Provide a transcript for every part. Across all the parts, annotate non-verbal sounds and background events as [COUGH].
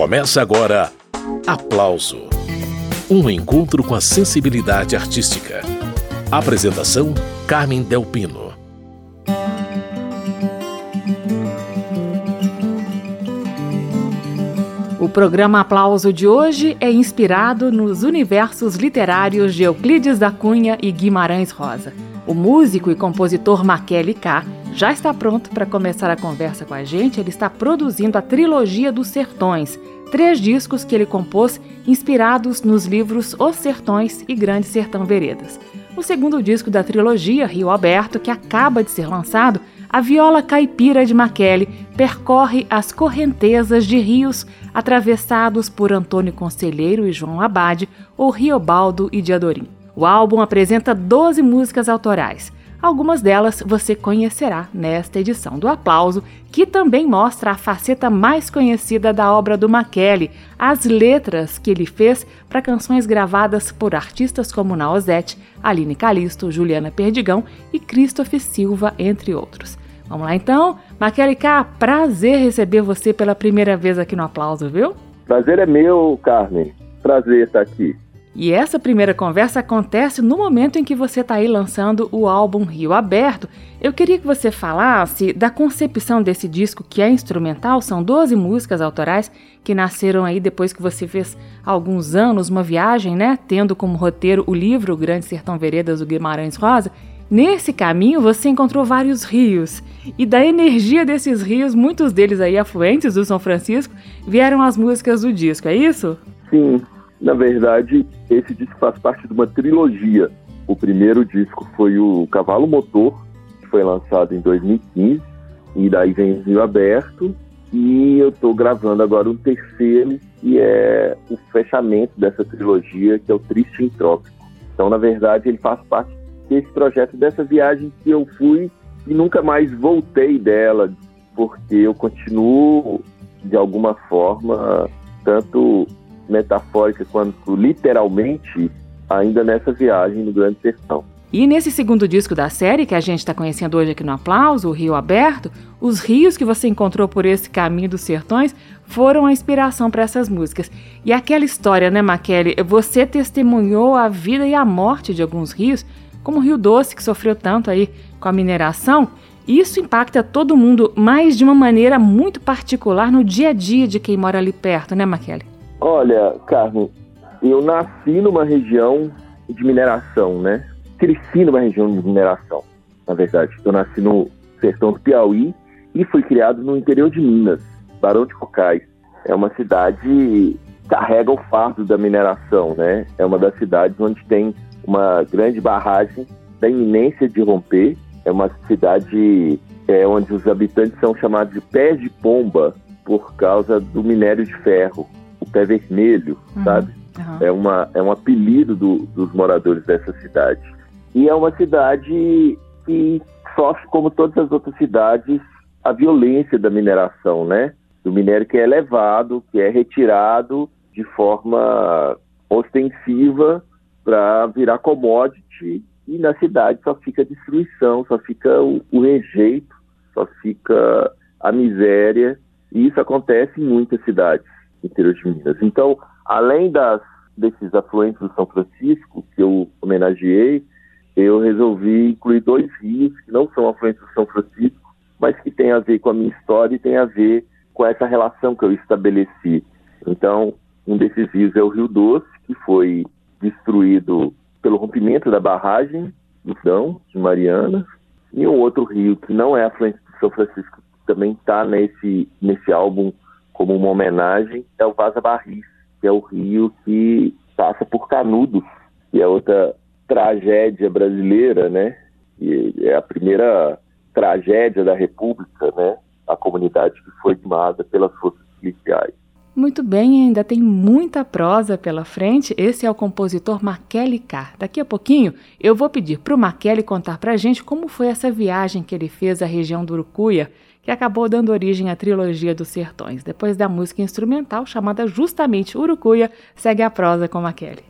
Começa agora Aplauso Um encontro com a sensibilidade artística. Apresentação: Carmen Delpino. O programa Aplauso de hoje é inspirado nos universos literários de Euclides da Cunha e Guimarães Rosa. O músico e compositor Maquele K já está pronto para começar a conversa com a gente. Ele está produzindo a trilogia dos Sertões, três discos que ele compôs inspirados nos livros Os Sertões e Grande Sertão Veredas. O segundo disco da trilogia, Rio Aberto, que acaba de ser lançado, a viola caipira de Maquele percorre as correntezas de rios atravessados por Antônio Conselheiro e João Abade, ou Riobaldo e Diadorim. O álbum apresenta 12 músicas autorais. Algumas delas você conhecerá nesta edição do Aplauso, que também mostra a faceta mais conhecida da obra do Maquele, as letras que ele fez para canções gravadas por artistas como Naozete, Aline Calisto, Juliana Perdigão e Christopher Silva, entre outros. Vamos lá então? Maquele K, prazer receber você pela primeira vez aqui no Aplauso, viu? Prazer é meu, Carmen. Prazer estar aqui. E essa primeira conversa acontece no momento em que você está aí lançando o álbum Rio Aberto. Eu queria que você falasse da concepção desse disco que é instrumental, são 12 músicas autorais que nasceram aí depois que você fez há alguns anos uma viagem, né, tendo como roteiro o livro Grande Sertão Veredas do Guimarães Rosa. Nesse caminho você encontrou vários rios e da energia desses rios, muitos deles aí afluentes do São Francisco, vieram as músicas do disco, é isso? Sim, na verdade, esse disco faz parte de uma trilogia. O primeiro disco foi o Cavalo Motor, que foi lançado em 2015, e daí vem o Rio Aberto, e eu estou gravando agora um terceiro, que é o fechamento dessa trilogia, que é o Triste Intrópico. Então, na verdade, ele faz parte desse projeto, dessa viagem que eu fui e nunca mais voltei dela, porque eu continuo, de alguma forma, tanto metafórica quanto literalmente, ainda nessa viagem no Grande Sertão. E nesse segundo disco da série, que a gente está conhecendo hoje aqui no Aplauso, o Rio Aberto, os rios que você encontrou por esse caminho dos sertões foram a inspiração para essas músicas. E aquela história, né, Maquele? Você testemunhou a vida e a morte de alguns rios, como o Rio Doce, que sofreu tanto aí com a mineração. Isso impacta todo mundo, mas de uma maneira muito particular no dia a dia de quem mora ali perto, né, Maquele? Olha, Carlos, eu nasci numa região de mineração, né? Cresci numa região de mineração, na verdade. Eu nasci no sertão do Piauí e fui criado no interior de Minas, Barão de Cocais. É uma cidade que carrega o fardo da mineração, né? É uma das cidades onde tem uma grande barragem da iminência de romper. É uma cidade é, onde os habitantes são chamados de pés de pomba por causa do minério de ferro pé vermelho, uhum. sabe? Uhum. É, uma, é um apelido do, dos moradores dessa cidade. E é uma cidade que sofre, como todas as outras cidades, a violência da mineração, né? Do minério que é elevado, que é retirado de forma ostensiva para virar commodity e na cidade só fica a destruição, só fica o, o rejeito, só fica a miséria e isso acontece em muitas cidades interior de Minas. Então, além das, desses afluentes do São Francisco, que eu homenageei, eu resolvi incluir dois rios que não são afluentes do São Francisco, mas que têm a ver com a minha história e têm a ver com essa relação que eu estabeleci. Então, um desses rios é o Rio Doce, que foi destruído pelo rompimento da barragem do Dão, de Mariana, e um outro rio que não é afluente do São Francisco, que também está nesse, nesse álbum como uma homenagem, é o Vaza Barris, que é o rio que passa por Canudos, que é outra tragédia brasileira, né? E é a primeira tragédia da República, né? A comunidade que foi queimada pelas forças policiais. Muito bem, ainda tem muita prosa pela frente. Esse é o compositor Maquele K. Daqui a pouquinho eu vou pedir para o Maquele contar para a gente como foi essa viagem que ele fez à região do Urucuia que acabou dando origem à trilogia dos sertões. Depois da música instrumental, chamada justamente Urucuia, segue a prosa com Maquele.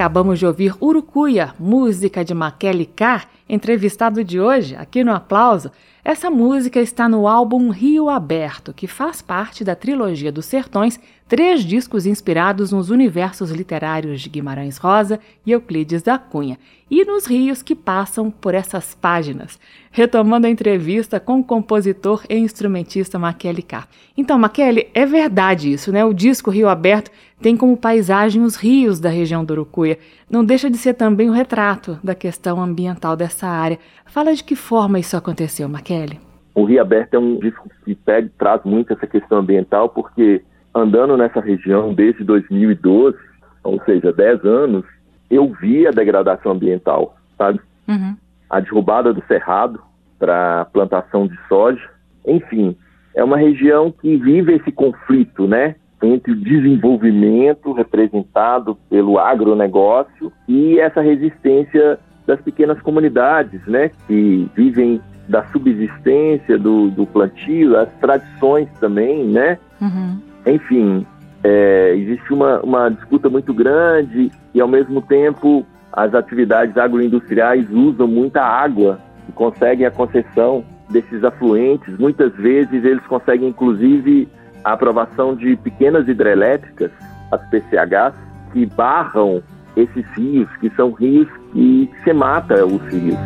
Acabamos de ouvir Urucuia, música de Maquele Carr, entrevistado de hoje, aqui no Aplauso. Essa música está no álbum Rio Aberto, que faz parte da trilogia dos Sertões, três discos inspirados nos universos literários de Guimarães Rosa e Euclides da Cunha, e nos rios que passam por essas páginas. Retomando a entrevista com o compositor e instrumentista Maquele Carr. Então, Maquele, é verdade isso, né? O disco Rio Aberto tem como paisagem os rios da região do Urucuia. Não deixa de ser também o um retrato da questão ambiental dessa área. Fala de que forma isso aconteceu, Maquele. O Rio Aberto é um disco que pega, traz muito essa questão ambiental, porque andando nessa região desde 2012, ou seja, 10 anos, eu vi a degradação ambiental, sabe? Uhum. A derrubada do cerrado para plantação de soja. Enfim, é uma região que vive esse conflito, né? Entre o desenvolvimento representado pelo agronegócio e essa resistência das pequenas comunidades, né, que vivem da subsistência do, do plantio, as tradições também, né? Uhum. Enfim, é, existe uma, uma disputa muito grande e, ao mesmo tempo, as atividades agroindustriais usam muita água e conseguem a concessão desses afluentes. Muitas vezes eles conseguem, inclusive, a aprovação de pequenas hidrelétricas, as PCHs, que barram esses rios, que são rios que se mata os rios.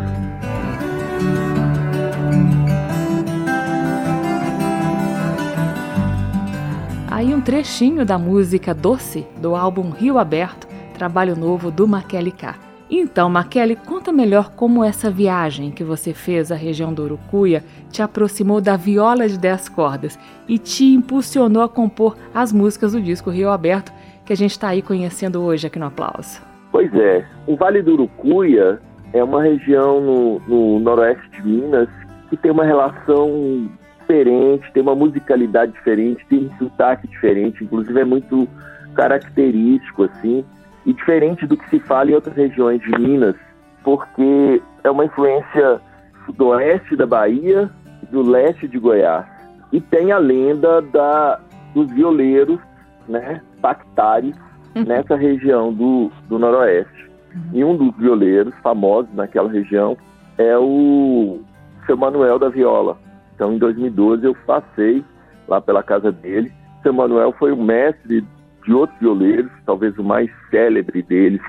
Aí um trechinho da música Doce, do álbum Rio Aberto, trabalho novo do Maquele K. Então, Maquele, conta melhor como essa viagem que você fez à região do Urucuia te aproximou da viola de 10 cordas e te impulsionou a compor as músicas do disco Rio Aberto que a gente está aí conhecendo hoje aqui no Aplauso. Pois é, o Vale do Urucuia é uma região no, no noroeste de Minas que tem uma relação diferente, tem uma musicalidade diferente, tem um sotaque diferente, inclusive é muito característico, assim e diferente do que se fala em outras regiões de Minas, porque é uma influência sudoeste da Bahia e do leste de Goiás. E tem a lenda da, dos violeiros, né, pactares, uhum. nessa região do, do noroeste. Uhum. E um dos violeiros famosos naquela região é o seu Manuel da Viola. Então, em 2012, eu passei lá pela casa dele. Seu Manuel foi o mestre de outros violeiros, talvez o mais célebre deles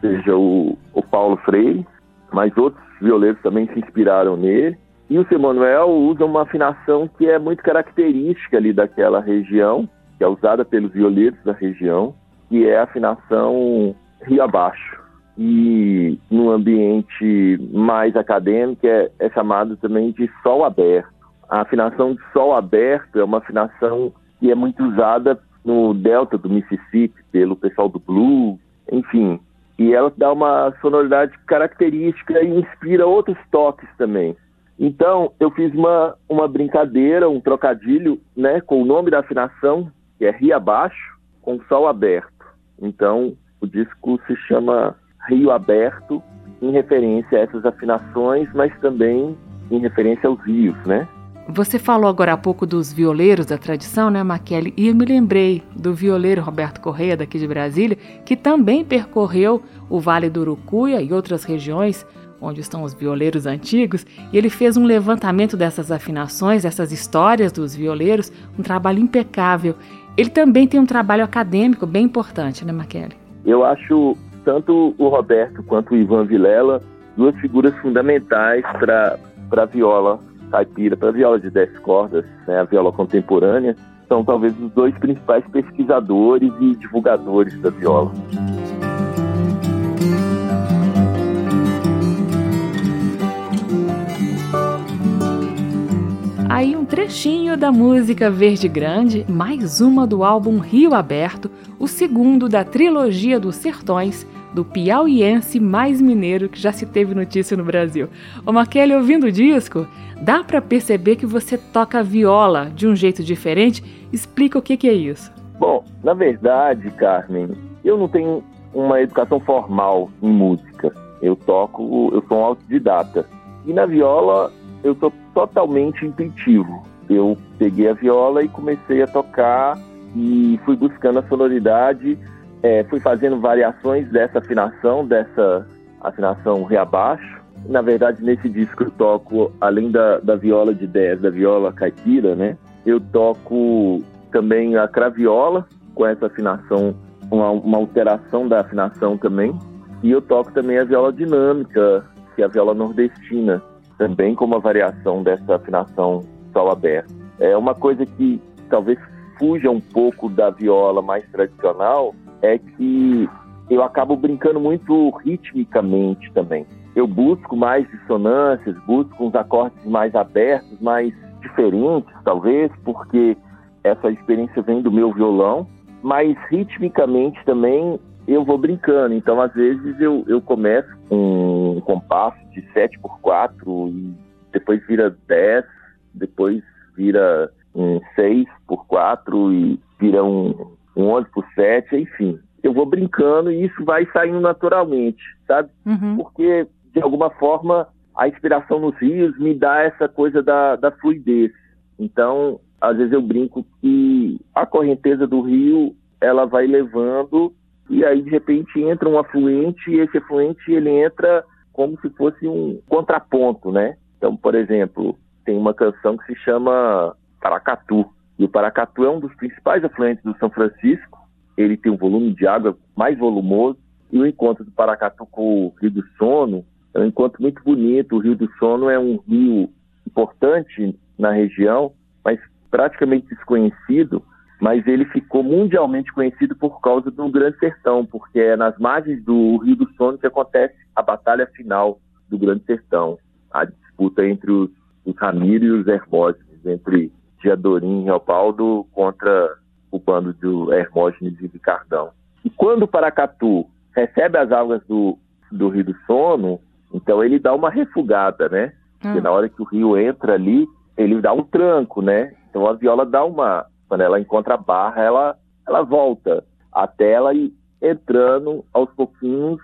seja o, o Paulo Freire, mas outros violeiros também se inspiraram nele. E o seu Manuel usa uma afinação que é muito característica ali daquela região, que é usada pelos violeiros da região, que é a afinação rio abaixo. E no ambiente mais acadêmico é, é chamado também de sol aberto. A afinação de sol aberto é uma afinação que é muito usada no delta do Mississippi pelo pessoal do blues, enfim. E ela dá uma sonoridade característica e inspira outros toques também. Então, eu fiz uma, uma brincadeira, um trocadilho, né, com o nome da afinação, que é Rio Abaixo, com Sol Aberto. Então, o disco se chama Rio Aberto, em referência a essas afinações, mas também em referência aos rios, né? Você falou agora há pouco dos violeiros da tradição, né, Maquele? E eu me lembrei do violeiro Roberto Correia, daqui de Brasília, que também percorreu o Vale do Urucuia e outras regiões onde estão os violeiros antigos, e ele fez um levantamento dessas afinações, dessas histórias dos violeiros, um trabalho impecável. Ele também tem um trabalho acadêmico bem importante, né, Maquele? Eu acho tanto o Roberto quanto o Ivan Vilela duas figuras fundamentais para a viola caipira para viola de 10 cordas, né, a viola contemporânea, são talvez os dois principais pesquisadores e divulgadores da viola. Aí um trechinho da música Verde Grande, mais uma do álbum Rio Aberto, o segundo da trilogia dos Sertões, do piauiense mais mineiro que já se teve notícia no Brasil. Ô Maquele, ouvindo o disco, dá para perceber que você toca viola de um jeito diferente? Explica o que, que é isso. Bom, na verdade, Carmen, eu não tenho uma educação formal em música. Eu toco, eu sou um autodidata. E na viola eu sou totalmente intuitivo. Eu peguei a viola e comecei a tocar e fui buscando a sonoridade é, fui fazendo variações dessa afinação, dessa afinação reabaixo. Na verdade, nesse disco eu toco, além da, da viola de 10, da viola caipira, né? Eu toco também a craviola, com essa afinação, uma, uma alteração da afinação também. E eu toco também a viola dinâmica, que é a viola nordestina, também com uma variação dessa afinação sol aberto. É uma coisa que talvez fuja um pouco da viola mais tradicional, é que eu acabo brincando muito ritmicamente também. Eu busco mais dissonâncias, busco uns acordes mais abertos, mais diferentes, talvez, porque essa experiência vem do meu violão, mas ritmicamente também eu vou brincando. Então, às vezes, eu, eu começo com um compasso de 7 por 4 e depois vira 10, depois vira um 6 por 4 e vira um, um 11 por 7, enfim. Eu vou brincando e isso vai saindo naturalmente, sabe? Uhum. Porque, de alguma forma, a inspiração nos rios me dá essa coisa da, da fluidez. Então, às vezes eu brinco que a correnteza do rio, ela vai levando e aí de repente entra um afluente e esse afluente ele entra como se fosse um contraponto, né? Então, por exemplo, tem uma canção que se chama Paracatu. E o Paracatu é um dos principais afluentes do São Francisco. Ele tem um volume de água mais volumoso. E o encontro do Paracatu com o Rio do Sono é um encontro muito bonito. O Rio do Sono é um rio importante na região, mas praticamente desconhecido mas ele ficou mundialmente conhecido por causa do Grande Sertão, porque é nas margens do Rio do Sono que acontece a batalha final do Grande Sertão, a disputa entre os, os Ramiro e os Hermógenes, entre Diadorim e Leopoldo contra o bando de Hermógenes e Ricardão. E quando o Paracatu recebe as águas do, do Rio do Sono, então ele dá uma refugada, né? Porque hum. na hora que o rio entra ali, ele dá um tranco, né? Então a viola dá uma quando ela encontra a barra, ela, ela volta até ela ir entrando aos pouquinhos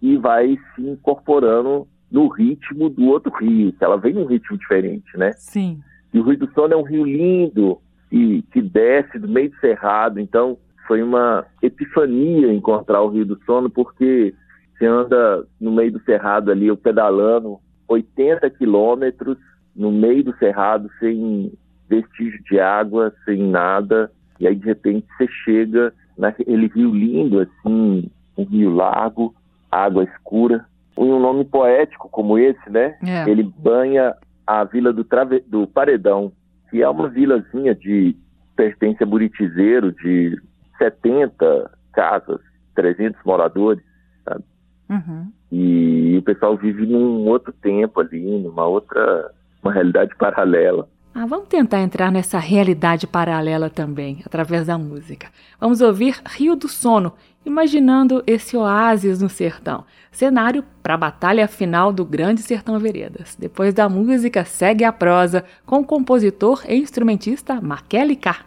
e vai se incorporando no ritmo do outro rio, que ela vem num ritmo diferente, né? Sim. E o Rio do Sono é um rio lindo e que desce do meio do cerrado, então foi uma epifania encontrar o Rio do Sono, porque você anda no meio do cerrado ali, eu pedalando 80 quilômetros no meio do cerrado sem vestígio de água, sem nada, e aí de repente você chega naquele rio lindo, assim, um rio largo, água escura. Um nome poético como esse, né? É. Ele banha a vila do, Trave... do Paredão, que é uma vilazinha de pertence a Buritizeiro, de 70 casas, 300 moradores, sabe? Uhum. E o pessoal vive num outro tempo ali, numa outra, uma realidade [LAUGHS] paralela. Ah, vamos tentar entrar nessa realidade paralela também, através da música. Vamos ouvir Rio do Sono, imaginando esse oásis no sertão. Cenário para a batalha final do Grande Sertão Veredas. Depois da música, segue a prosa com o compositor e instrumentista Markelly K.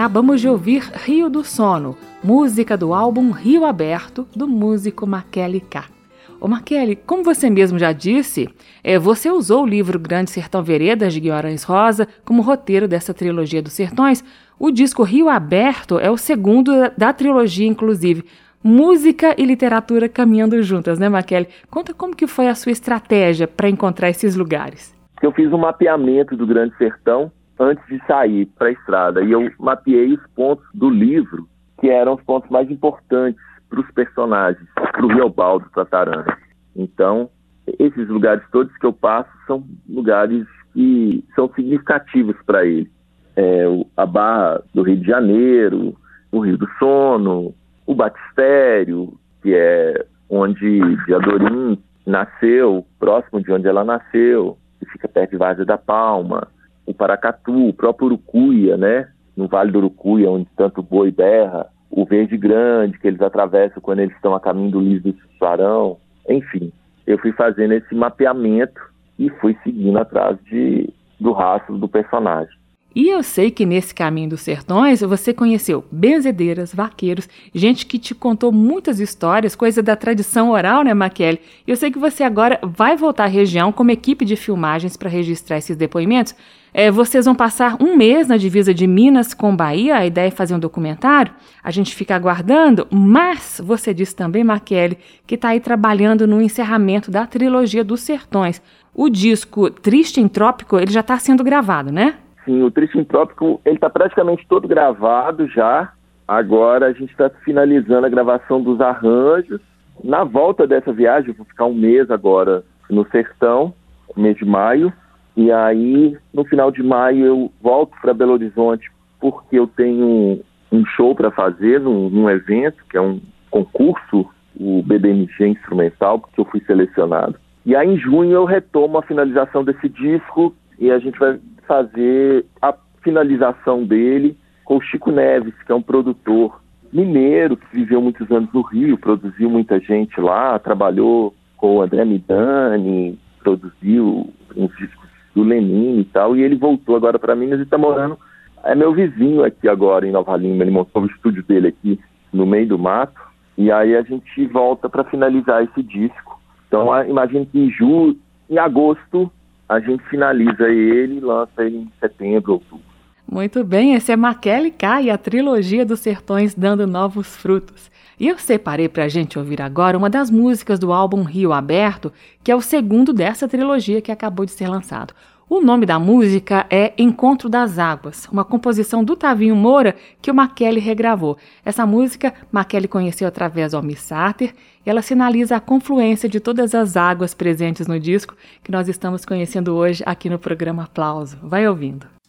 Acabamos de ouvir Rio do Sono, música do álbum Rio Aberto, do músico Maquele K. Ô Maquele, como você mesmo já disse, é, você usou o livro Grande Sertão Veredas de Guimarães Rosa como roteiro dessa trilogia dos sertões. O disco Rio Aberto é o segundo da trilogia, inclusive. Música e literatura caminhando juntas, né, Maquele? Conta como que foi a sua estratégia para encontrar esses lugares. Eu fiz um mapeamento do Grande Sertão antes de sair para a estrada. E eu mapeei os pontos do livro que eram os pontos mais importantes para os personagens, para o Riobaldo Tatarana. Então, esses lugares todos que eu passo são lugares que são significativos para ele. É, a Barra do Rio de Janeiro, o Rio do Sono, o Batistério, que é onde Diadorim nasceu, próximo de onde ela nasceu, que fica perto de Várzea da Palma, o Paracatu, o próprio Urucuia, né? No Vale do Urucuia, onde tanto boi berra, o Verde Grande, que eles atravessam quando eles estão a caminho do Liso do Suarão. Enfim, eu fui fazendo esse mapeamento e fui seguindo atrás de, do rastro do personagem. E eu sei que nesse caminho dos sertões você conheceu benzedeiras, vaqueiros, gente que te contou muitas histórias, coisa da tradição oral, né, Maquele? Eu sei que você agora vai voltar à região como equipe de filmagens para registrar esses depoimentos. É, vocês vão passar um mês na divisa de Minas com Bahia, a ideia é fazer um documentário. A gente fica aguardando, mas você disse também, Maquele, que está aí trabalhando no encerramento da trilogia dos sertões. O disco Triste em Trópico, ele já está sendo gravado, né? Sim, o Triste Trópico, ele está praticamente todo gravado já. Agora a gente está finalizando a gravação dos arranjos. Na volta dessa viagem, vou ficar um mês agora no Sertão, mês de maio. E aí, no final de maio, eu volto para Belo Horizonte porque eu tenho um show para fazer num, num, evento, que é um concurso, o BBMG Instrumental, porque eu fui selecionado. E aí, em junho, eu retomo a finalização desse disco e a gente vai fazer a finalização dele com o Chico Neves, que é um produtor mineiro que viveu muitos anos no Rio, produziu muita gente lá, trabalhou com o André Midani, produziu uns discos do Lenin e tal, e ele voltou agora para Minas e está morando, é meu vizinho aqui agora em Nova Lima, ele montou o estúdio dele aqui no meio do mato, e aí a gente volta para finalizar esse disco. Então, imagino que em julho, em agosto, a gente finaliza ele e lança ele em setembro, outubro. Muito bem, esse é Maquele K e a trilogia dos sertões dando novos frutos. E eu separei para a gente ouvir agora uma das músicas do álbum Rio Aberto, que é o segundo dessa trilogia que acabou de ser lançado. O nome da música é Encontro das Águas, uma composição do Tavinho Moura que o Maquele regravou. Essa música Maquele conheceu através do Almir Sater e ela sinaliza a confluência de todas as águas presentes no disco que nós estamos conhecendo hoje aqui no programa Aplauso. Vai ouvindo.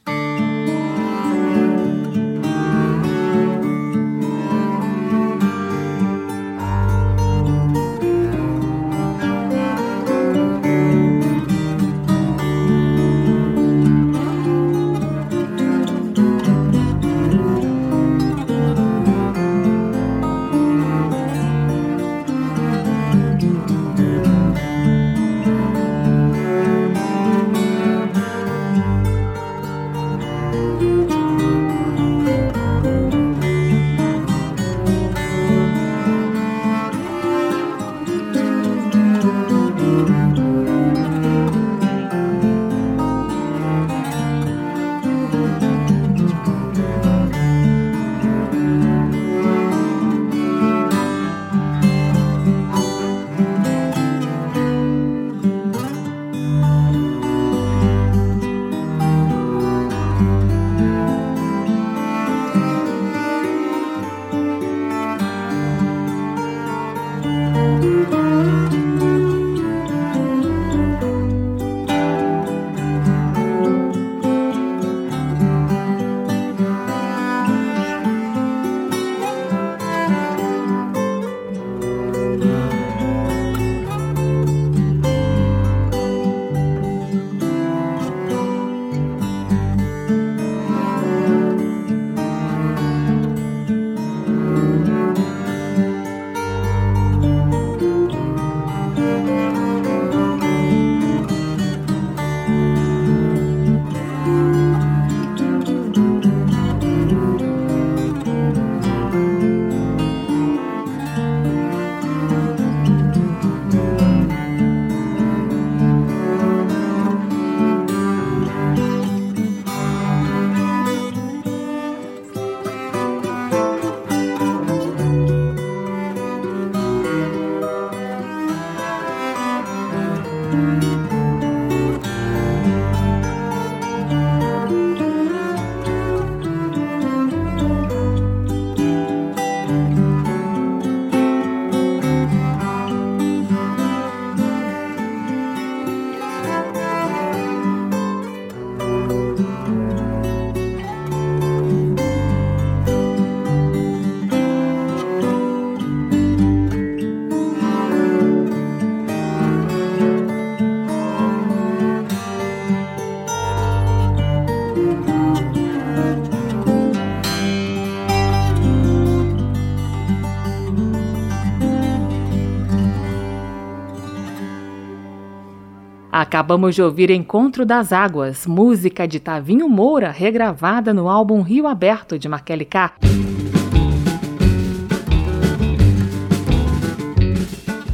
Acabamos de ouvir Encontro das Águas, música de Tavinho Moura, regravada no álbum Rio Aberto de Markelly K.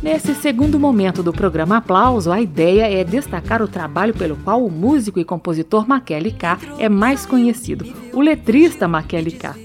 Nesse segundo momento do programa Aplauso, a ideia é destacar o trabalho pelo qual o músico e compositor Makele K é mais conhecido, o letrista Makele K.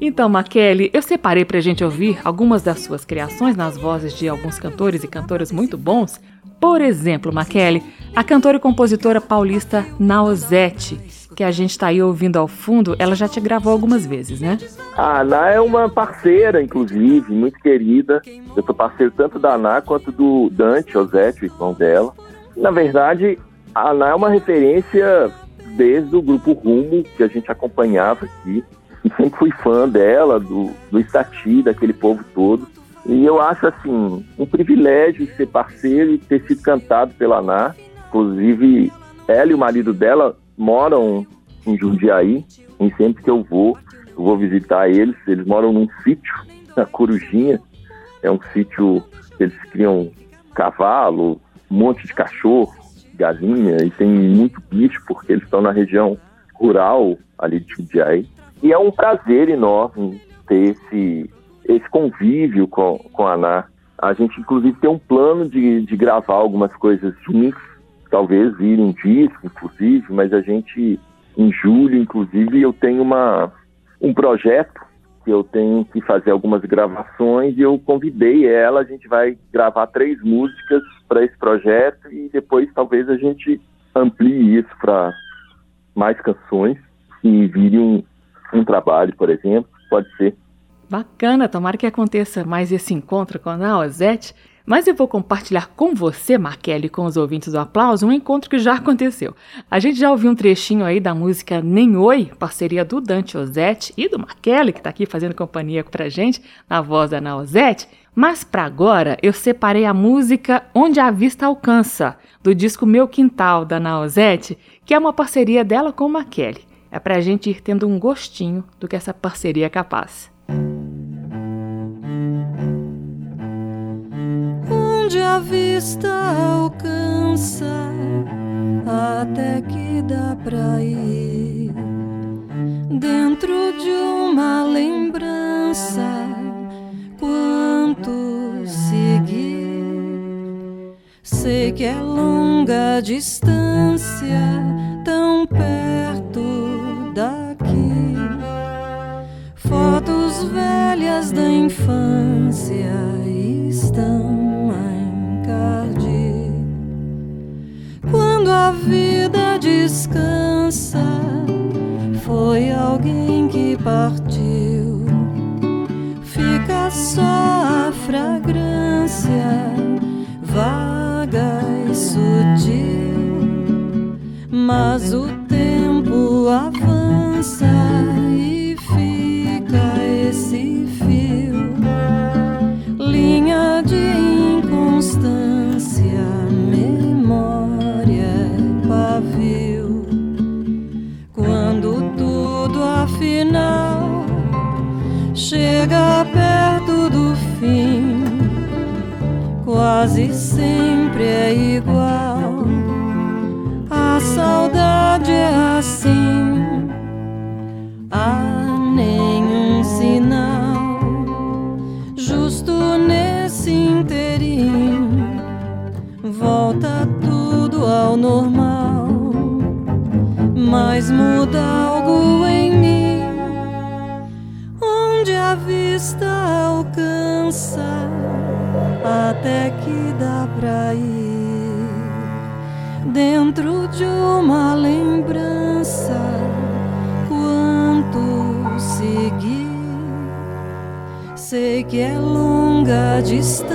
Então, Makele, eu separei para a gente ouvir algumas das suas criações nas vozes de alguns cantores e cantoras muito bons. Por exemplo, Makele, a cantora e compositora paulista Naozete, que a gente está aí ouvindo ao fundo, ela já te gravou algumas vezes, né? A Ana é uma parceira, inclusive, muito querida. Eu sou parceiro tanto da Ana quanto do Dante Ozete, o irmão dela. Na verdade, a Ana é uma referência desde o grupo Rumo, que a gente acompanhava aqui. E sempre fui fã dela, do, do daquele povo todo. E eu acho, assim, um privilégio ser parceiro e ter sido cantado pela Ana. Inclusive, ela e o marido dela moram em Jundiaí, e sempre que eu vou, eu vou visitar eles. Eles moram num sítio, na Corujinha. É um sítio que eles criam cavalo, um monte de cachorro, galinha, e tem muito bicho, porque eles estão na região rural ali de Jundiaí. E é um prazer enorme ter esse, esse convívio com, com a Ana. A gente, inclusive, tem um plano de, de gravar algumas coisas juntos talvez vir um disco, inclusive, mas a gente, em julho, inclusive, eu tenho uma, um projeto que eu tenho que fazer algumas gravações e eu convidei ela, a gente vai gravar três músicas para esse projeto e depois talvez a gente amplie isso para mais canções e vire um, um trabalho, por exemplo, pode ser. Bacana, tomara que aconteça mais esse encontro com a Naozete. Mas eu vou compartilhar com você, Markelly, com os ouvintes do Aplauso, um encontro que já aconteceu. A gente já ouviu um trechinho aí da música Nem Oi, parceria do Dante Ozette e do Markelly, que está aqui fazendo companhia pra gente, na voz da Naozette. Mas para agora, eu separei a música Onde a Vista Alcança, do disco Meu Quintal, da Naozette, que é uma parceria dela com o Markelly. É pra gente ir tendo um gostinho do que essa parceria é capaz. Onde a vista alcança, até que dá pra ir dentro de uma lembrança. Quanto seguir, sei que é longa distância, tão perto daqui. Fotos velhas da infância estão quando a vida descansa, foi alguém que partiu. Fica só a fragrância, vaga e sutil, mas o tempo avança quase sempre é igual. Que é longa distância,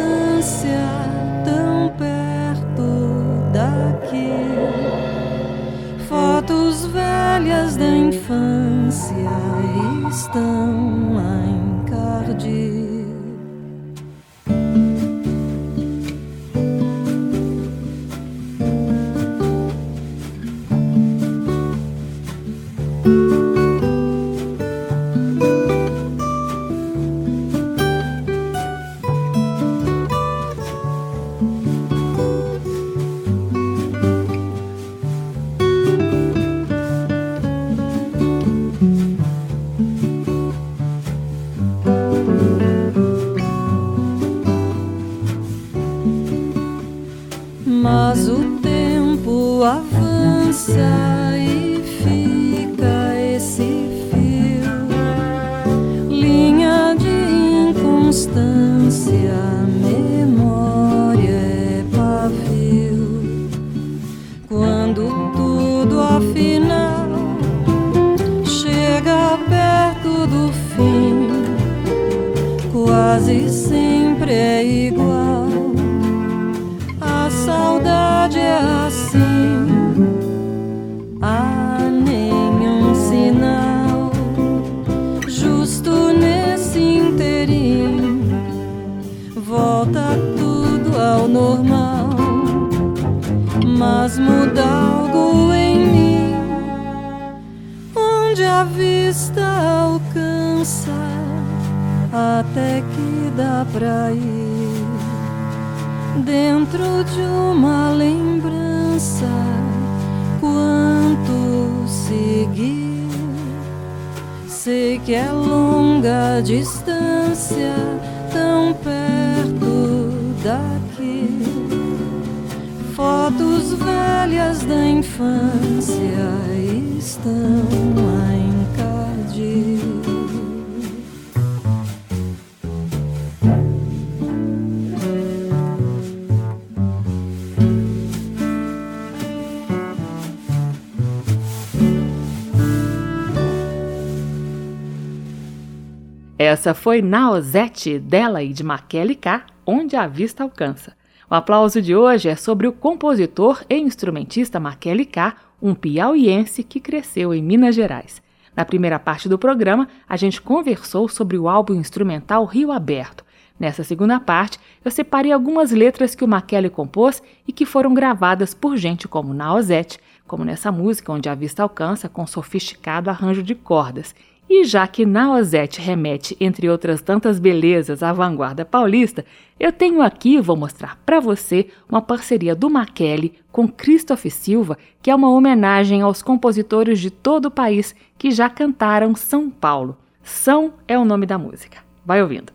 Essa foi Naozete, dela e de Maquele K, Onde a Vista Alcança. O aplauso de hoje é sobre o compositor e instrumentista Maquele K, um piauiense que cresceu em Minas Gerais. Na primeira parte do programa, a gente conversou sobre o álbum instrumental Rio Aberto. Nessa segunda parte, eu separei algumas letras que o Maquele compôs e que foram gravadas por gente como Naozete, como nessa música onde a vista alcança com sofisticado arranjo de cordas, e já que Naozete remete, entre outras tantas belezas, à vanguarda paulista, eu tenho aqui vou mostrar para você uma parceria do Maquele com Christoph Silva, que é uma homenagem aos compositores de todo o país que já cantaram São Paulo. São é o nome da música. Vai ouvindo.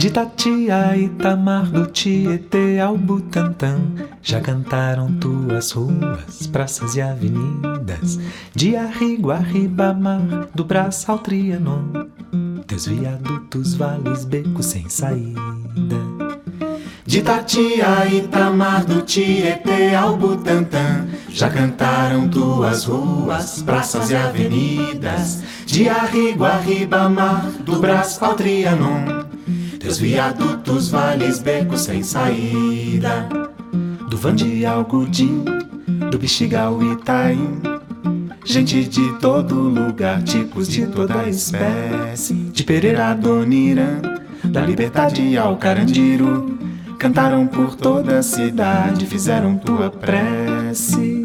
De Tatia, Itamar, do Tietê ao Butantã Já cantaram tuas ruas, praças e avenidas. De Arrigo a Ribamar, do Braço ao Trianon Teus viadutos, vales, becos sem saída. De Tatia, Itamar, do Tietê ao Butantã Já cantaram tuas ruas, praças e avenidas. De Arrigo a Ribamar, do Braço ao Trianon teus viadutos, vales, becos sem saída. Do Vande ao Gudim, do Bexiga ao Itaim. Gente de todo lugar, tipos de toda espécie. De Pereira a Donirã, da Liberdade ao Carandiru. Cantaram por toda a cidade, fizeram tua prece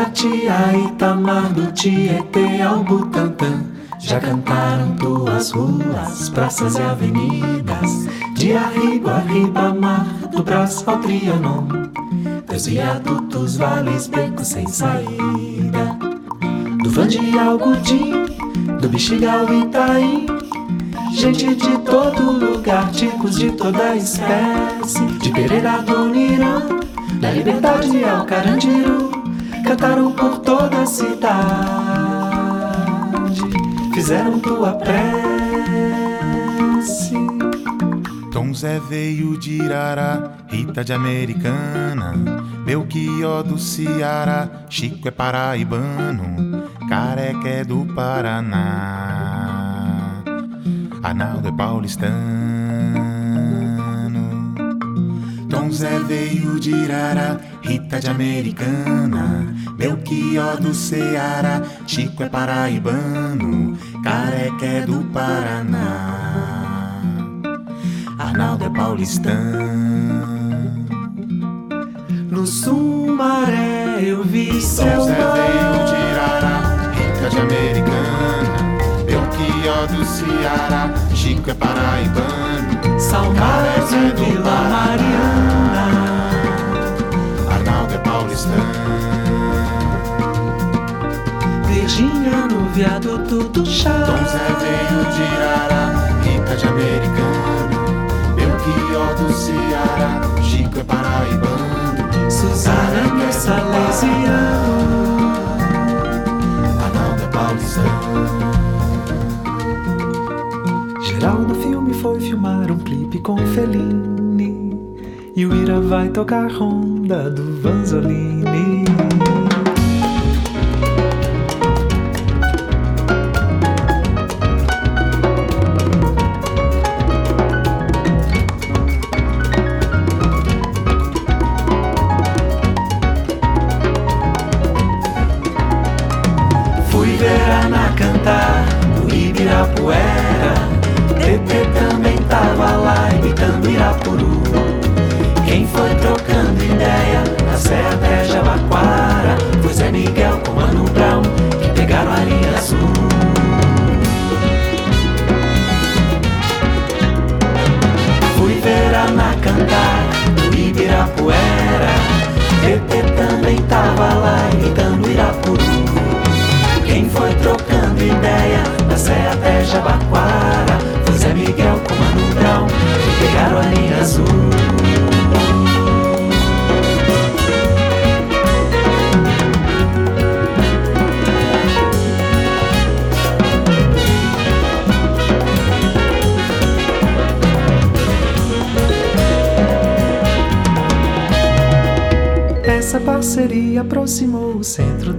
Tatia, Itamar, do Tietê ao Butantã. Já cantaram tuas ruas, praças e avenidas. De Arrigo a Ribamar, do Braço ao Trianon. Teus viadutos, vales, becos sem saída. Do Vande ao Gudim, do Bexiga ao Itaim. Gente de todo lugar, tipos de toda espécie. De Pereira a Donirã, da Liberdade ao Carandiru cantaram por toda a cidade, fizeram tua prece. Tom Zé veio de Irará, Rita de Americana, Belchior do Ceará, Chico é paraibano, Careca é do Paraná, Arnaldo é paulistano. Tom Zé veio de Irará, Rita de Americana, Belchior do Ceará, Chico é paraibano, Careca é do Paraná, Arnaldo é paulistano. No Sumaré eu vi São Zé veio de Irará, Rita de Americana, Belchior do Ceará, Chico é paraibano, Salmares e Vila Mariana. É paulistano. Virgínia no viaduto do chá. Tom Zé veio de Irará, Rita de Americana, Belchior do Ceará, Chico é paraibano, Suzana no Salesiano. Arnaldo é paulistano. Geraldo foi filmar um clipe com Fellini. E o Ira vai tocar Do Vanzolini.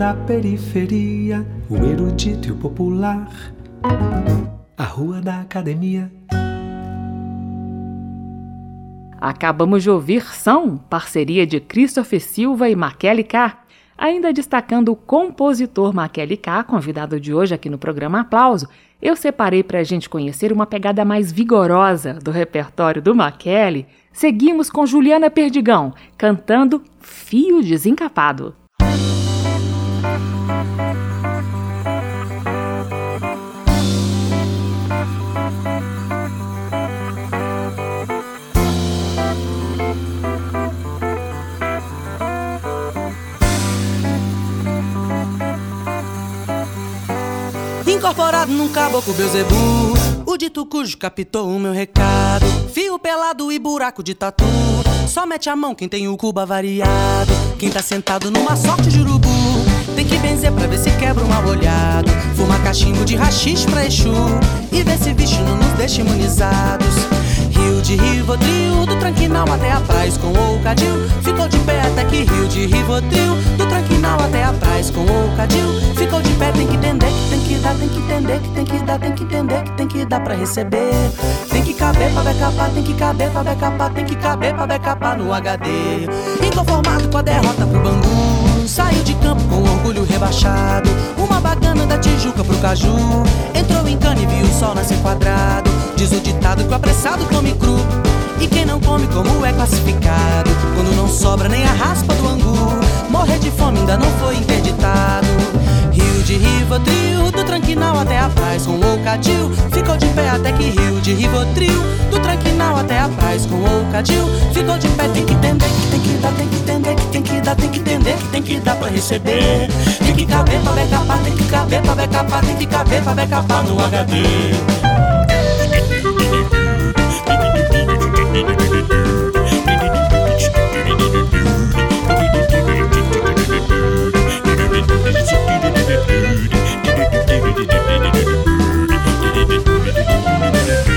Da periferia, o erudito e o popular, a rua da academia. Acabamos de ouvir São, parceria de Christopher Silva e Maquele K. Ainda destacando o compositor Maquele K, convidado de hoje aqui no programa Aplauso, eu separei para a gente conhecer uma pegada mais vigorosa do repertório do Maquele. Seguimos com Juliana Perdigão, cantando Fio Desencapado. Incorporado num caboclo Beuzebu O dito cujo captou o meu recado. Fio pelado e buraco de tatu Só mete a mão quem tem o cuba variado Quem tá sentado numa sorte de urubu que benzer pra ver se quebra um mal olhado. Fuma cachimbo de rachis pra Exu E ver se não nos deixa imunizados Rio de Rivotril, do Tranquinal até a Praz com o Cadil Ficou de pé até que Rio de Rivotril, do Tranquinal até a Praz com o Cadil Ficou de pé, tem que entender que tem que dar, tem que entender que tem que dar, tem que entender que tem que dar pra receber. Tem que caber pra becapar, tem que caber pra becapar, tem que caber pra becapar no HD Inconformado com a derrota pro Bangu Saiu de campo com orgulho rebaixado. Uma bacana da Tijuca pro Caju. Entrou em cana e viu o sol nascer quadrado. Diz o ditado que o apressado come cru. E quem não come como é classificado. Quando não sobra nem a raspa do angu. Morrer de fome ainda não foi interditado. Rio de Rivotril, do Tranquinal até a Paz com o Cadil. Ficou de pé até que Rio de Rivotril Do Tranquinal até a Paz com o Cadil. Ficou de pé, tem que entender que tem que dar, tem que entender que tem que dar, tem que entender que tem que dar pra receber Tem que caber pra becapar, tem que caber pra becapar, tem que caber pra becapar no HD receber. [LAUGHS]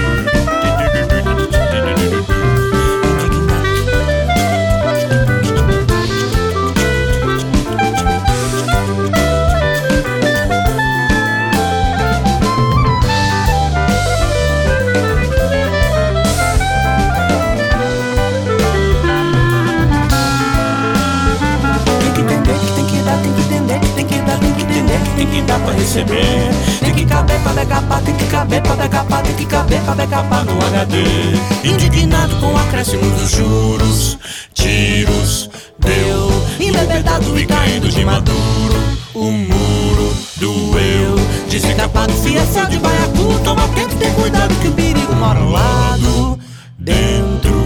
Indignado com o acréscimo dos juros, tiros, deu, embebedado e caindo de maduro. O muro doeu, descapado, fiel de baiacu. Toma tempo, tem cuidado que o perigo mora ao lado, dentro.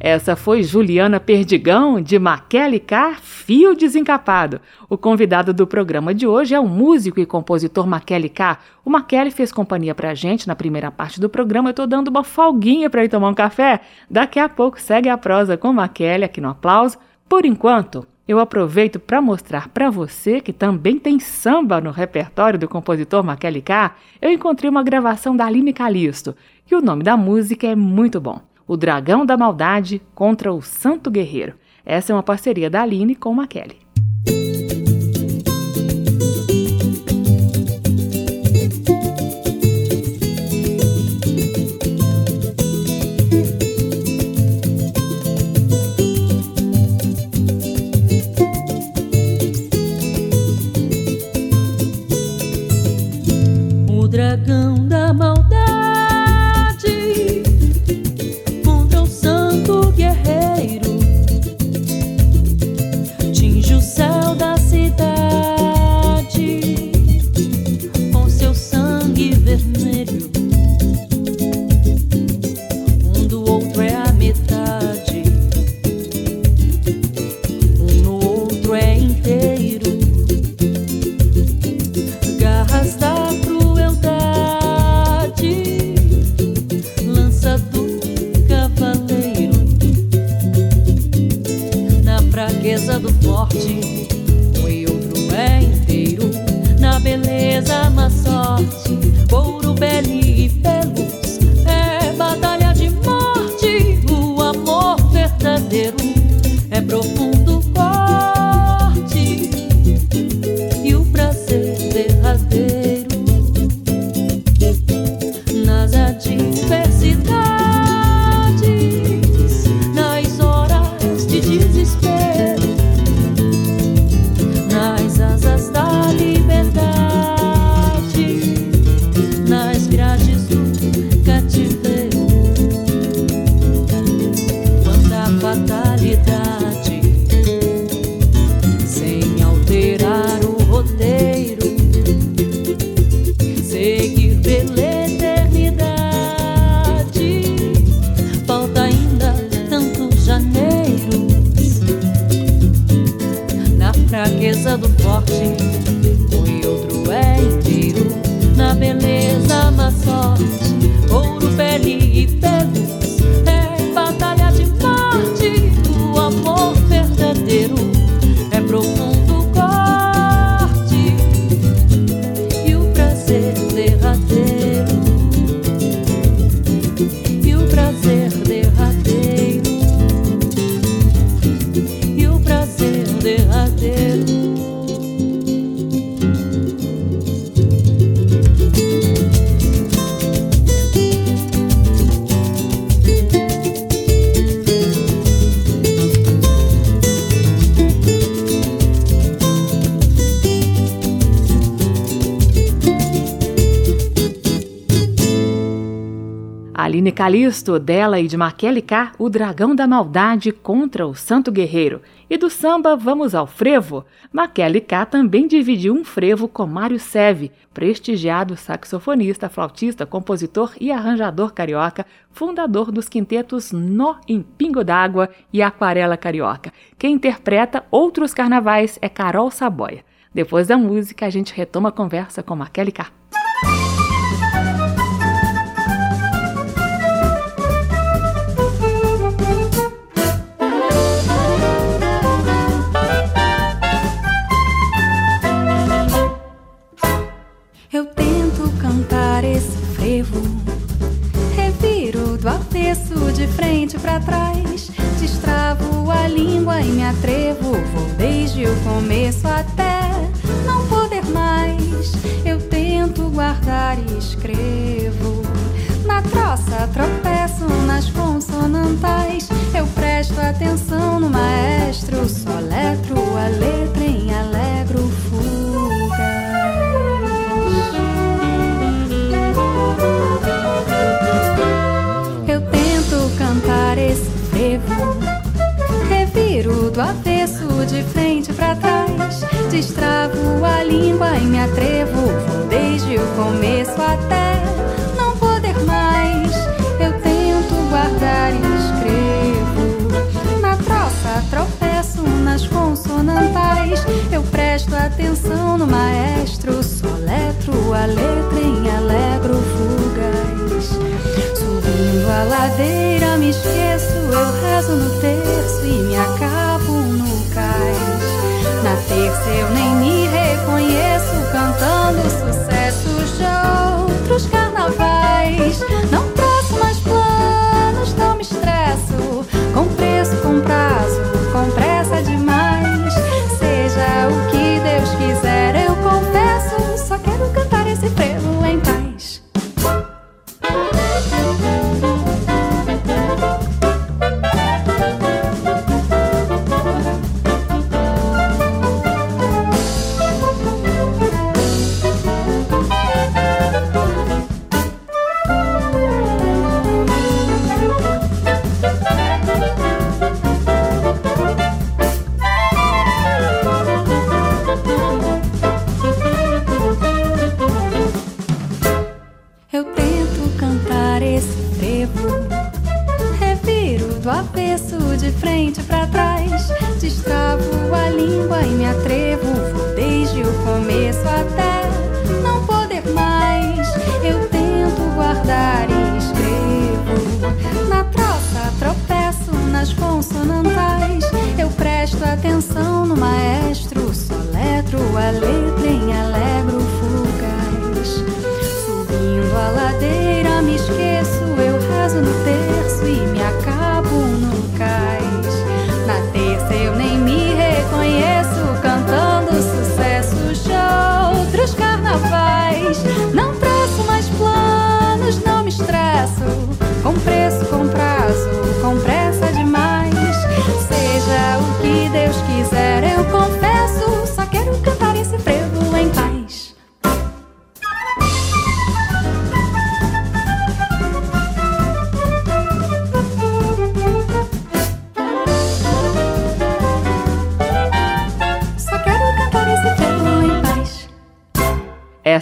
Essa foi Juliana Perdigão, de Maquele Car, Fio Desencapado. O convidado do programa de hoje é o músico e compositor Maquele Car. O Maquele fez companhia pra gente na primeira parte do programa. Eu tô dando uma folguinha para ir tomar um café. Daqui a pouco segue a prosa com Maquele aqui no Aplauso. Por enquanto, eu aproveito para mostrar para você que também tem samba no repertório do compositor Maquele K. Eu encontrei uma gravação da Aline Calisto e o nome da música é muito bom. O Dragão da Maldade contra o Santo Guerreiro. Essa é uma parceria da Aline com Maquele. Aline Calisto, dela e de Maquele K, o Dragão da Maldade contra o Santo Guerreiro. E do samba, vamos ao frevo. Maquele K também dividiu um frevo com Mário Seve, prestigiado saxofonista, flautista, compositor e arranjador carioca, fundador dos quintetos Nó em Pingo d'Água e Aquarela Carioca. Quem interpreta outros carnavais é Carol Saboia. Depois da música, a gente retoma a conversa com Maquele K. frente para trás, destravo a língua e me atrevo. Vou desde o começo até não poder mais. Eu tento guardar e escrevo. Na troça tropeço nas consonantais. Eu presto atenção no maestro, soletro de frente para trás. Destravo a língua e me atrevo. Desde o começo até não poder mais. Eu tento guardar e escrevo. Na troça tropeço nas consonantais. Eu presto atenção no maestro. Soletro a letra em alegro fugaz. Subindo a ladeira me esqueço, eu rezo no terço e me acabo. Terça eu nem me reconheço cantando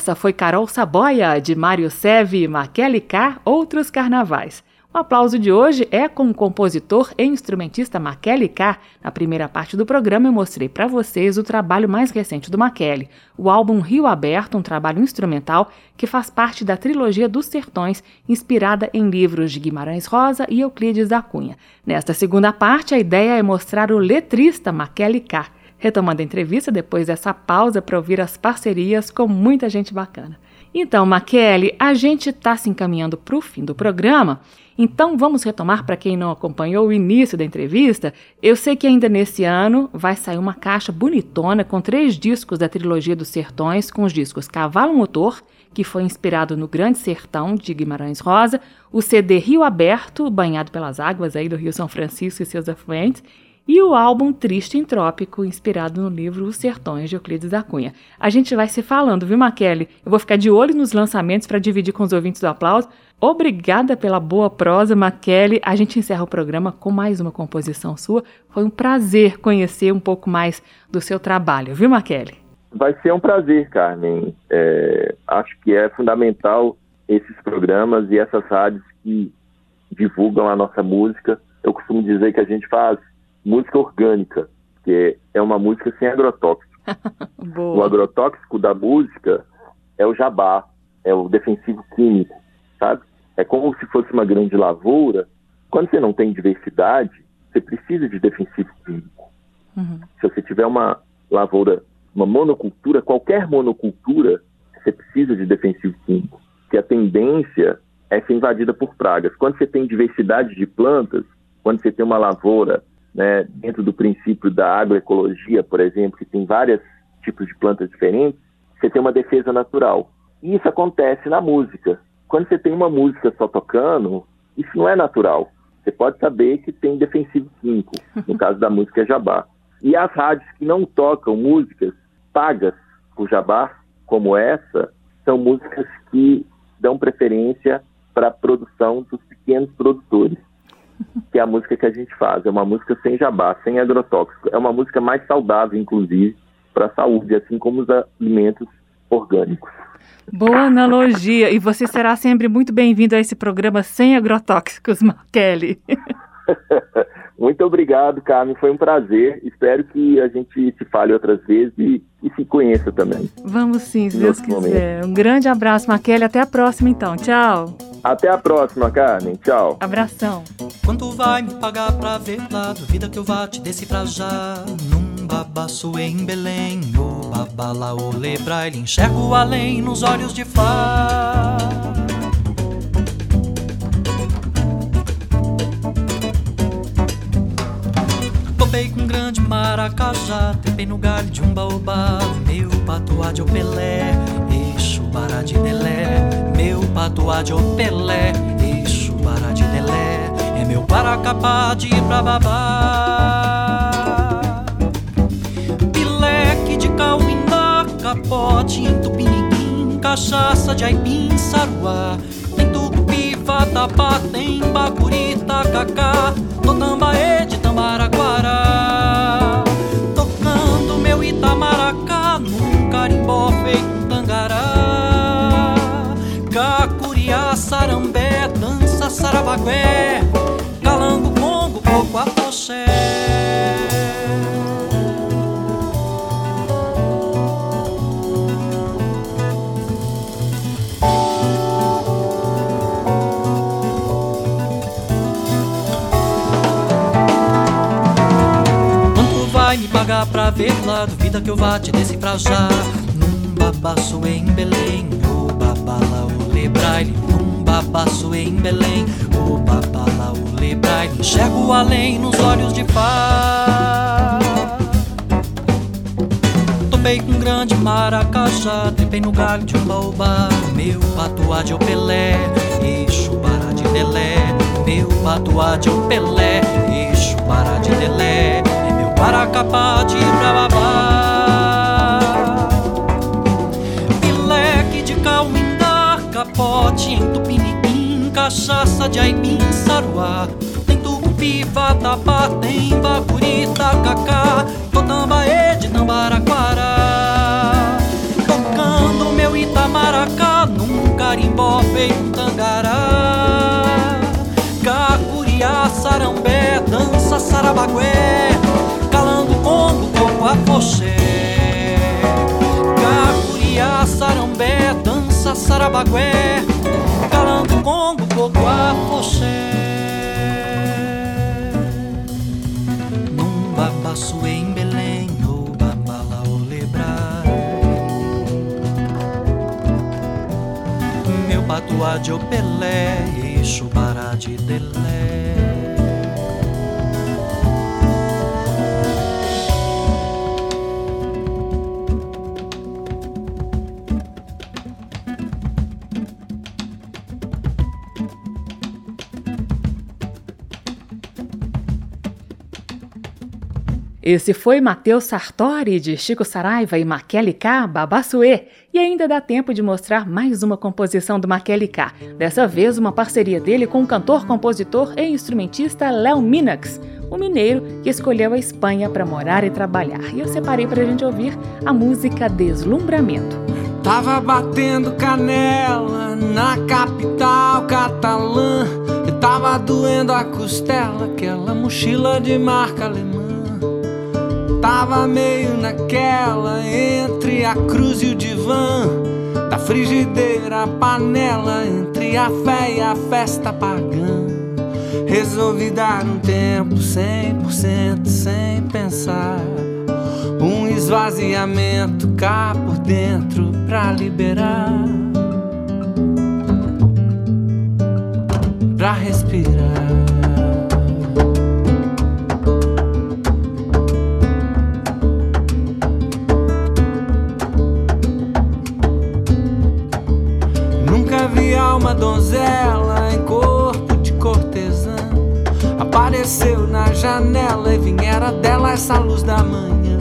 Essa foi Carol Saboia, de Mário Seve e Maquele K, Outros Carnavais. O aplauso de hoje é com o compositor e instrumentista Maquele K. Na primeira parte do programa eu mostrei para vocês o trabalho mais recente do Maquele, o álbum Rio Aberto, um trabalho instrumental que faz parte da trilogia dos Sertões, inspirada em livros de Guimarães Rosa e Euclides da Cunha. Nesta segunda parte, a ideia é mostrar o letrista Maquele K retomando a entrevista depois dessa pausa para ouvir as parcerias com muita gente bacana. Então, Maquele, a gente está se encaminhando para o fim do programa, então vamos retomar para quem não acompanhou o início da entrevista. Eu sei que ainda nesse ano vai sair uma caixa bonitona com três discos da trilogia dos Sertões, com os discos Cavalo Motor, que foi inspirado no Grande Sertão de Guimarães Rosa, o CD Rio Aberto, banhado pelas águas aí do Rio São Francisco e seus afluentes, e o álbum Triste em Trópico, inspirado no livro Os Sertões de Euclides da Cunha. A gente vai se falando, viu, Maquele? Eu vou ficar de olho nos lançamentos para dividir com os ouvintes do aplauso. Obrigada pela boa prosa, Maquele. A gente encerra o programa com mais uma composição sua. Foi um prazer conhecer um pouco mais do seu trabalho, viu, Maquele? Vai ser um prazer, Carmen. É, acho que é fundamental esses programas e essas rádios que divulgam a nossa música. Eu costumo dizer que a gente faz música orgânica, que é uma música sem agrotóxico. [LAUGHS] o agrotóxico da música é o jabá, é o defensivo químico, sabe? É como se fosse uma grande lavoura. Quando você não tem diversidade, você precisa de defensivo químico. Uhum. Se você tiver uma lavoura, uma monocultura, qualquer monocultura, você precisa de defensivo químico. Porque a tendência é ser invadida por pragas. Quando você tem diversidade de plantas, quando você tem uma lavoura né, dentro do princípio da agroecologia, por exemplo, que tem vários tipos de plantas diferentes, você tem uma defesa natural. E isso acontece na música. Quando você tem uma música só tocando, isso não é natural. Você pode saber que tem defensivo químico, no [LAUGHS] caso da música Jabá. E as rádios que não tocam músicas pagas por Jabá, como essa, são músicas que dão preferência para a produção dos pequenos produtores que é a música que a gente faz. É uma música sem jabá, sem agrotóxico. É uma música mais saudável, inclusive, para a saúde, assim como os alimentos orgânicos. Boa analogia. E você será sempre muito bem-vindo a esse programa sem agrotóxicos, Kelly. [LAUGHS] muito obrigado, Carmen. Foi um prazer. Espero que a gente se fale outras vezes e, e se conheça também. Vamos sim, se Deus quiser. Um grande abraço, Maquele. Até a próxima, então. Tchau. Até a próxima, Carmen. Tchau. Abração. Quanto vai me pagar pra ver lá? Duvida que eu vá te pra já. Num babaço em Belém, o babala, o lebraile, enxergo além nos olhos de Fá. Topei com um grande maracajá, trepei no galho de um baobá, meu patuá de Opelé, eixo bará de Delé, meu patuá de Opelé, eixo bará de Delé, é meu paracapá de pra babá. Pileque de cauindá, capote em tupiniquim, cachaça de aipim, saruá, tem tucupi, vatapá, tem bacuri, tacacá, totambaê de tambaraquara, tocando meu itamaracá num carimbó feito tangará, cacuriá, sarambé, dança congo, afoxé. Quanto vai me pagar pra ver lá? Duvida que eu vá te já. Num babaço em Belém, o babala, o lebraile. Num babaço em Belém, o babala, lebraile. Enxergo além nos olhos de pá. Topei com grande maracajá, trepei no galho de um baobá. Meu patuá de Opelé, eixo bará de Delé. Meu patuá de Opelé, eixo bará de Delé. É meu paracapá de Brababá. Pileque de cauindá, capote em tupiniquim, cachaça de aipim, saruá. Vatapá, tem bacuri, tacacá, totambaê de tambaraquara. Tocando meu itamaracá num carimbó feito um tangará. Cacuriá, sarambé, dança sarabagué, calando congo, coco, afoxé. Cacuriá, sarambé, dança sarabagué, calando congo, coco, afoxé. Babaço em Belém, o babala, o lebrar. Meu patuá de Opelé, eixo bará de Delé. Esse foi Matheus Sartori, de Chico Saraiva e Maquele K, Babassuê. E ainda dá tempo de mostrar mais uma composição do Maquele K. Dessa vez, uma parceria dele com o cantor, compositor e instrumentista Léo Minax, o mineiro que escolheu a Espanha para morar e trabalhar. E eu separei para a gente ouvir a música Deslumbramento. Tava batendo canela na capital catalã. E tava doendo a costela, aquela mochila de marca alemã. Tava meio naquela entre a cruz e o divã. Da frigideira à panela, entre a fé e a festa pagã. Resolvi dar um tempo 100% sem pensar. Um esvaziamento cá por dentro pra liberar. Pra respirar. Apareceu na janela e vinha dela essa luz da manhã.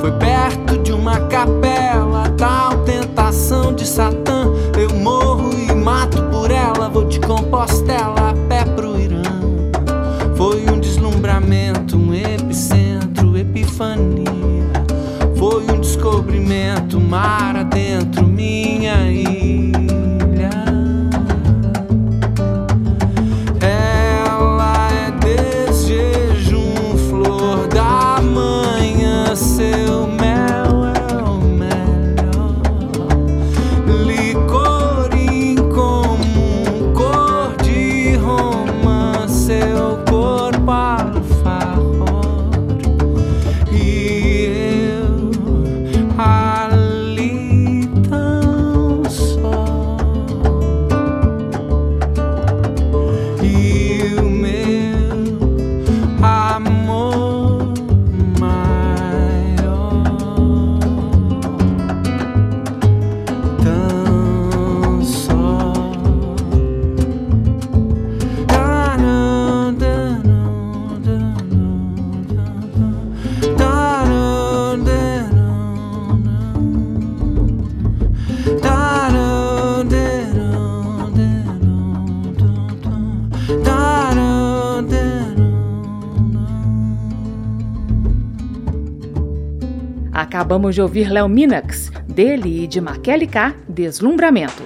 Foi perto de uma capela, tal tentação de Satã. Eu morro e mato por ela, vou de Compostela a pé pro Irã. Foi um deslumbramento, um epicentro, epifania. Foi um descobrimento, mar adentro, Acabamos de ouvir Léo Minax, dele e de Maquele K, Deslumbramento.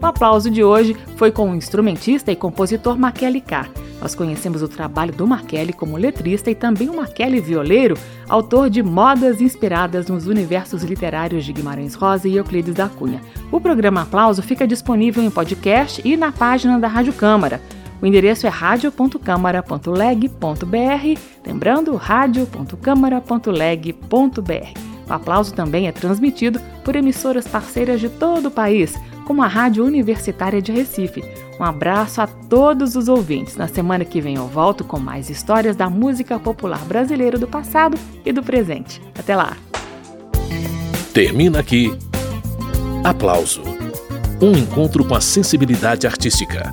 O aplauso de hoje foi com o instrumentista e compositor Maquele K. Nós conhecemos o trabalho do Markelly como letrista e também o Markelly violeiro, autor de modas inspiradas nos universos literários de Guimarães Rosa e Euclides da Cunha. O programa Aplauso fica disponível em podcast e na página da Rádio Câmara. O endereço é radio.câmara.leg.br, lembrando, radio.câmara.leg.br. O aplauso também é transmitido por emissoras parceiras de todo o país, como a Rádio Universitária de Recife. Um abraço a todos os ouvintes. Na semana que vem eu volto com mais histórias da música popular brasileira do passado e do presente. Até lá! Termina aqui. Aplauso. Um encontro com a sensibilidade artística.